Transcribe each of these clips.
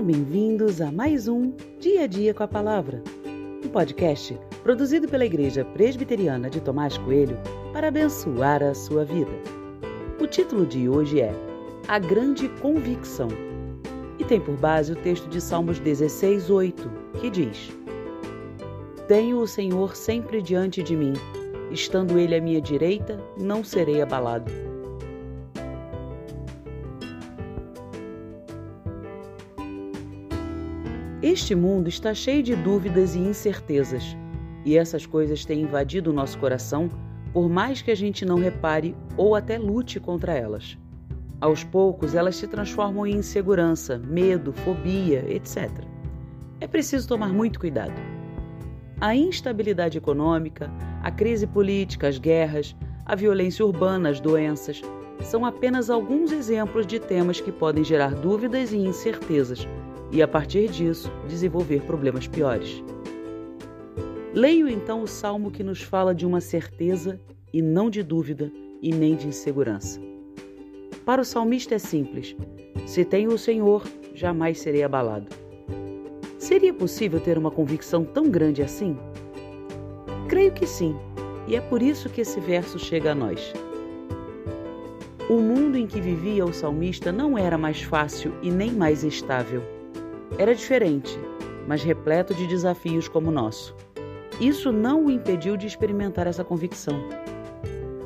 Sejam bem-vindos a mais um Dia a Dia com a Palavra, um podcast produzido pela Igreja Presbiteriana de Tomás Coelho para abençoar a sua vida. O título de hoje é A Grande Convicção e tem por base o texto de Salmos 16, 8, que diz: Tenho o Senhor sempre diante de mim, estando Ele à minha direita, não serei abalado. Este mundo está cheio de dúvidas e incertezas, e essas coisas têm invadido o nosso coração, por mais que a gente não repare ou até lute contra elas. Aos poucos, elas se transformam em insegurança, medo, fobia, etc. É preciso tomar muito cuidado. A instabilidade econômica, a crise política, as guerras, a violência urbana, as doenças, são apenas alguns exemplos de temas que podem gerar dúvidas e incertezas e, a partir disso, desenvolver problemas piores. Leio então o salmo que nos fala de uma certeza e não de dúvida e nem de insegurança. Para o salmista é simples: se tenho o Senhor, jamais serei abalado. Seria possível ter uma convicção tão grande assim? Creio que sim, e é por isso que esse verso chega a nós. O mundo em que vivia o salmista não era mais fácil e nem mais estável era diferente, mas repleto de desafios como o nosso. Isso não o impediu de experimentar essa convicção.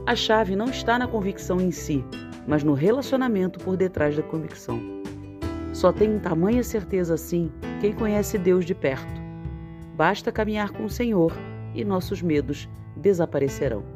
A chave não está na convicção em si, mas no relacionamento por detrás da convicção. Só tem tamanha certeza assim quem conhece Deus de perto. Basta caminhar com o Senhor e nossos medos desaparecerão.